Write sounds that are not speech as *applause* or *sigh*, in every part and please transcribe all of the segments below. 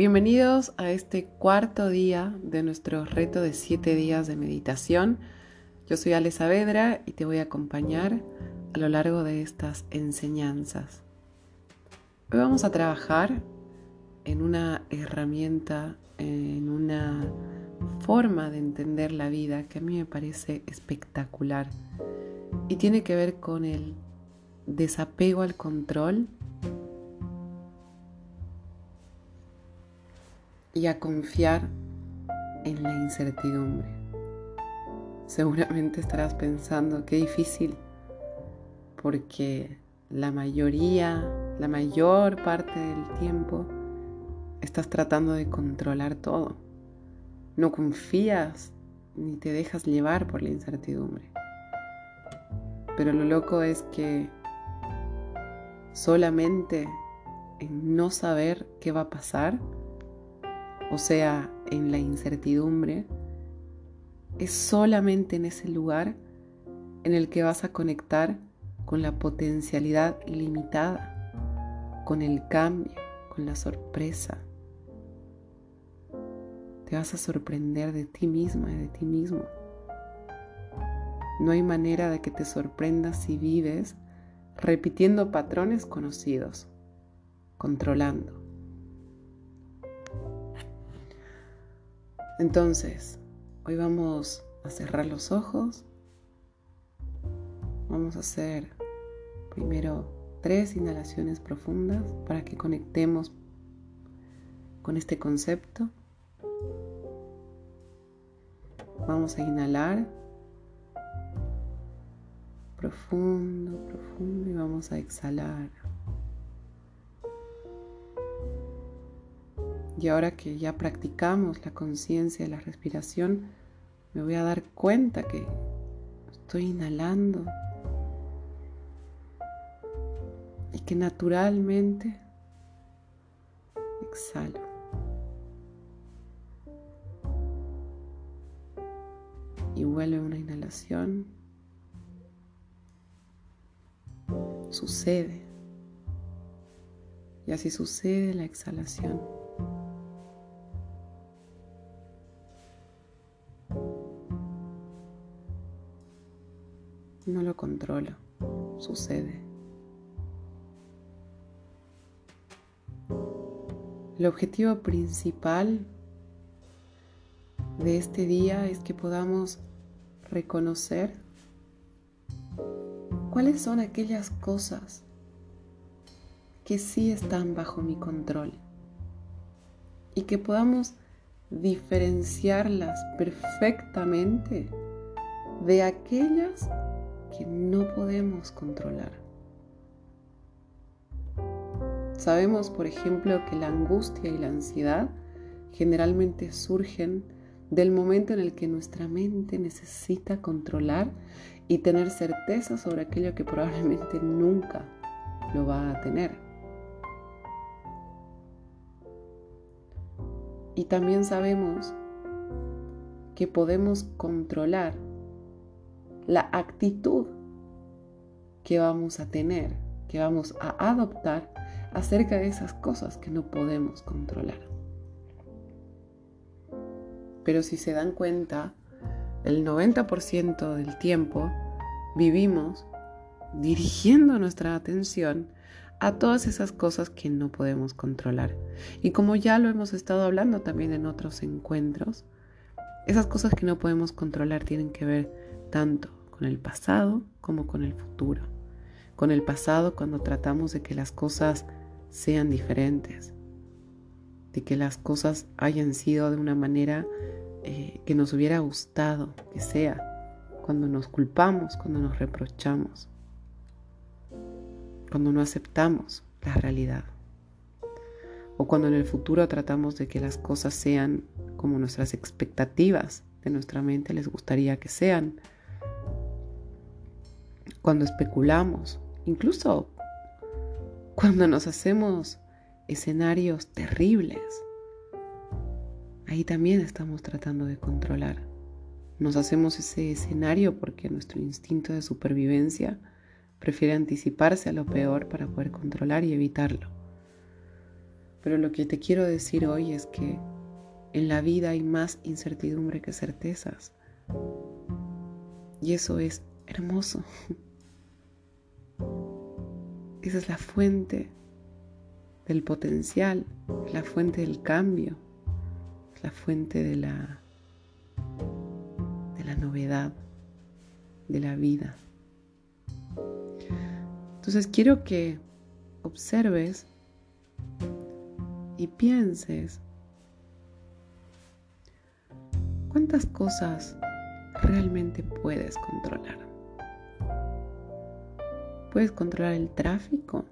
Bienvenidos a este cuarto día de nuestro reto de siete días de meditación. Yo soy Ale Saavedra y te voy a acompañar a lo largo de estas enseñanzas. Hoy vamos a trabajar en una herramienta, en una forma de entender la vida que a mí me parece espectacular y tiene que ver con el desapego al control y a confiar en la incertidumbre. Seguramente estarás pensando qué difícil, porque la mayoría, la mayor parte del tiempo, estás tratando de controlar todo. No confías ni te dejas llevar por la incertidumbre. Pero lo loco es que solamente en no saber qué va a pasar, o sea, en la incertidumbre, es solamente en ese lugar en el que vas a conectar con la potencialidad ilimitada, con el cambio, con la sorpresa. Te vas a sorprender de ti misma y de ti mismo. No hay manera de que te sorprendas si vives repitiendo patrones conocidos, controlando. Entonces, hoy vamos a cerrar los ojos. Vamos a hacer primero tres inhalaciones profundas para que conectemos con este concepto. Vamos a inhalar profundo, profundo y vamos a exhalar. Y ahora que ya practicamos la conciencia de la respiración, me voy a dar cuenta que estoy inhalando y que naturalmente exhalo. Y vuelve una inhalación. Sucede. Y así sucede la exhalación. Sucede. El objetivo principal de este día es que podamos reconocer cuáles son aquellas cosas que sí están bajo mi control y que podamos diferenciarlas perfectamente de aquellas que no podemos controlar. Sabemos, por ejemplo, que la angustia y la ansiedad generalmente surgen del momento en el que nuestra mente necesita controlar y tener certeza sobre aquello que probablemente nunca lo va a tener. Y también sabemos que podemos controlar la actitud que vamos a tener, que vamos a adoptar acerca de esas cosas que no podemos controlar. Pero si se dan cuenta, el 90% del tiempo vivimos dirigiendo nuestra atención a todas esas cosas que no podemos controlar. Y como ya lo hemos estado hablando también en otros encuentros, esas cosas que no podemos controlar tienen que ver tanto con el pasado como con el futuro. Con el pasado cuando tratamos de que las cosas sean diferentes, de que las cosas hayan sido de una manera eh, que nos hubiera gustado que sea, cuando nos culpamos, cuando nos reprochamos, cuando no aceptamos la realidad, o cuando en el futuro tratamos de que las cosas sean como nuestras expectativas de nuestra mente les gustaría que sean, cuando especulamos, incluso cuando nos hacemos escenarios terribles. Ahí también estamos tratando de controlar. Nos hacemos ese escenario porque nuestro instinto de supervivencia prefiere anticiparse a lo peor para poder controlar y evitarlo. Pero lo que te quiero decir hoy es que en la vida hay más incertidumbre que certezas. Y eso es hermoso. Esa es la fuente del potencial, la fuente del cambio, la fuente de la, de la novedad, de la vida. Entonces quiero que observes y pienses cuántas cosas realmente puedes controlar. Puedes controlar el tráfico,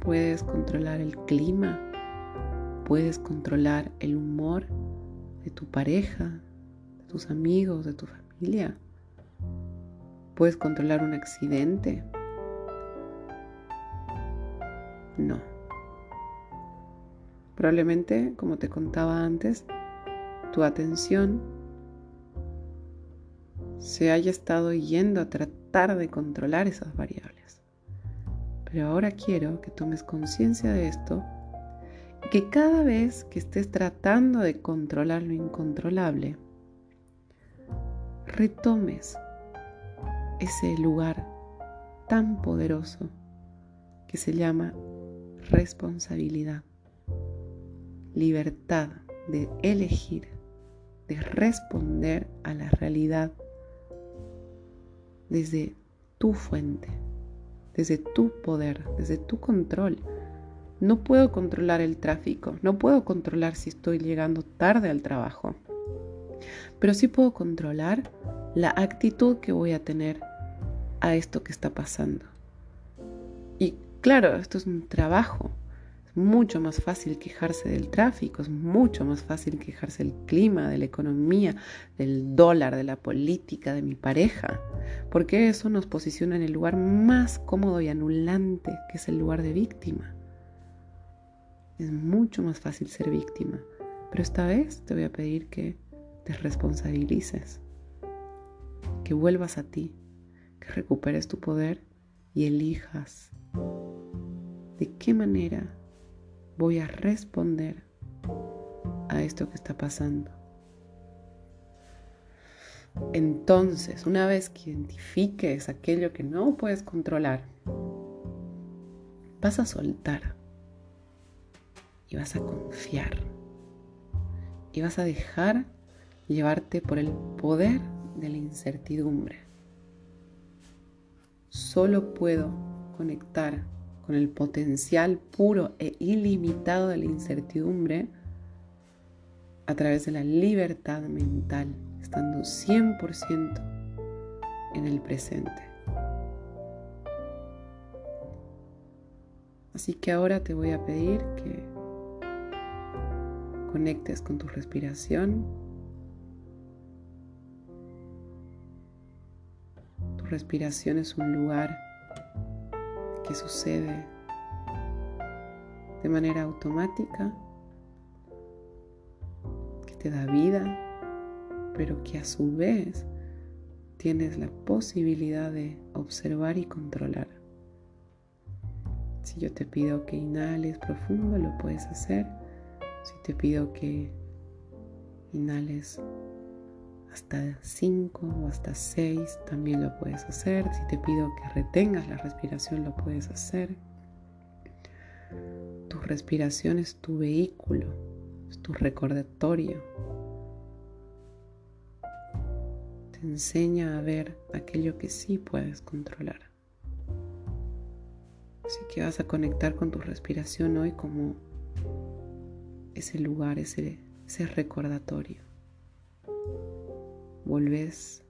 puedes controlar el clima, puedes controlar el humor de tu pareja, de tus amigos, de tu familia. Puedes controlar un accidente. No. Probablemente, como te contaba antes, tu atención se haya estado yendo a tratar de controlar esas variables. Pero ahora quiero que tomes conciencia de esto y que cada vez que estés tratando de controlar lo incontrolable, retomes ese lugar tan poderoso que se llama responsabilidad, libertad de elegir, de responder a la realidad desde tu fuente, desde tu poder, desde tu control. No puedo controlar el tráfico, no puedo controlar si estoy llegando tarde al trabajo, pero sí puedo controlar la actitud que voy a tener a esto que está pasando. Y claro, esto es un trabajo. Es mucho más fácil quejarse del tráfico, es mucho más fácil quejarse del clima, de la economía, del dólar, de la política, de mi pareja, porque eso nos posiciona en el lugar más cómodo y anulante, que es el lugar de víctima. Es mucho más fácil ser víctima, pero esta vez te voy a pedir que te responsabilices, que vuelvas a ti, que recuperes tu poder y elijas de qué manera voy a responder a esto que está pasando. Entonces, una vez que identifiques aquello que no puedes controlar, vas a soltar y vas a confiar y vas a dejar llevarte por el poder de la incertidumbre. Solo puedo conectar con el potencial puro e ilimitado de la incertidumbre a través de la libertad mental, estando 100% en el presente. Así que ahora te voy a pedir que conectes con tu respiración respiración es un lugar que sucede de manera automática, que te da vida, pero que a su vez tienes la posibilidad de observar y controlar. Si yo te pido que inhales profundo, lo puedes hacer. Si te pido que inhales hasta 5 o hasta 6 también lo puedes hacer. Si te pido que retengas la respiración, lo puedes hacer. Tu respiración es tu vehículo, es tu recordatorio. Te enseña a ver aquello que sí puedes controlar. Así que vas a conectar con tu respiración hoy como ese lugar, ese, ese recordatorio volves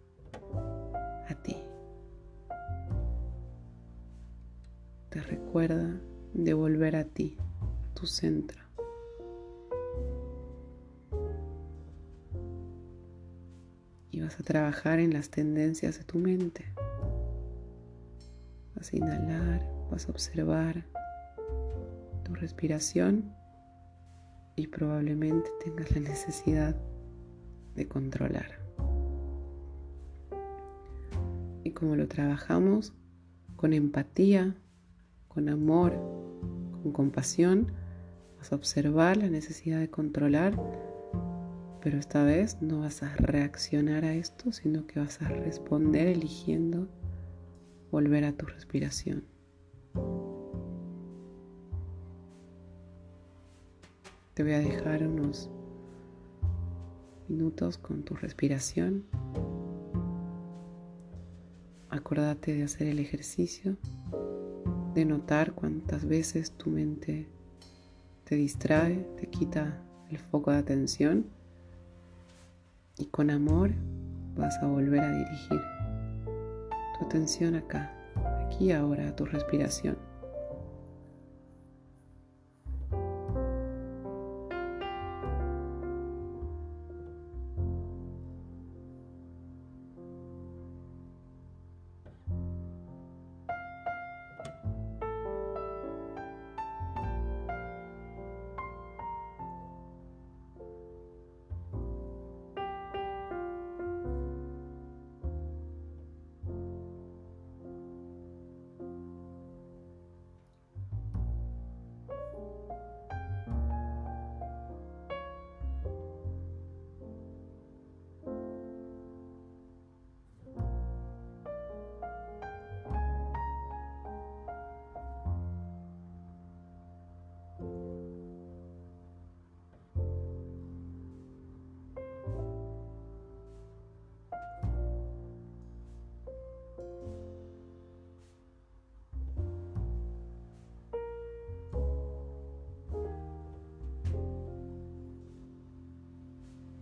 a ti. Te recuerda de volver a ti, tu centro. Vas a trabajar en las tendencias de tu mente. Vas a inhalar, vas a observar tu respiración y probablemente tengas la necesidad de controlar y como lo trabajamos con empatía, con amor, con compasión, Vas a observar la necesidad de controlar, pero esta vez no vas a reaccionar a esto, sino que vas a responder eligiendo volver a tu respiración. Te voy a dejar unos minutos con tu respiración. Acordate de hacer el ejercicio, de notar cuántas veces tu mente te distrae, te quita el foco de atención y con amor vas a volver a dirigir tu atención acá, aquí ahora, a tu respiración.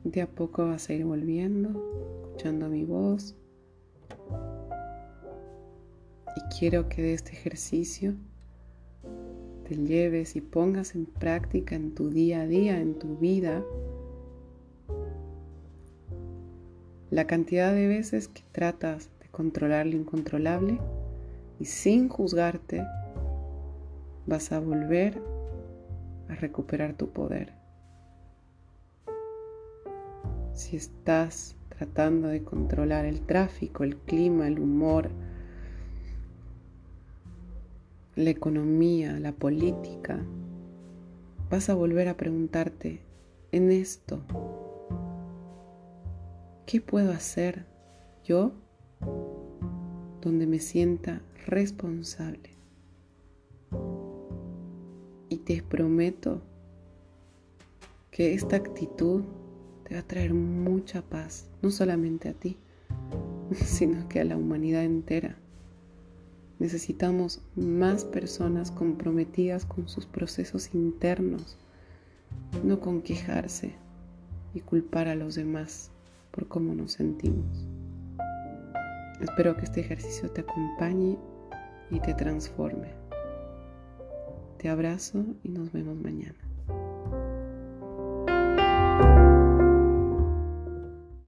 De a poco vas a ir volviendo, escuchando mi voz. Y quiero que de este ejercicio te lleves y pongas en práctica en tu día a día, en tu vida, la cantidad de veces que tratas de controlar lo incontrolable y sin juzgarte vas a volver a recuperar tu poder si estás tratando de controlar el tráfico, el clima, el humor, la economía, la política, vas a volver a preguntarte en esto, ¿qué puedo hacer yo donde me sienta responsable? Y te prometo que esta actitud te va a traer mucha paz, no solamente a ti, *laughs* sino que a la humanidad entera. Necesitamos más personas comprometidas con sus procesos internos, no con quejarse y culpar a los demás por cómo nos sentimos. Espero que este ejercicio te acompañe y te transforme. Te abrazo y nos vemos mañana.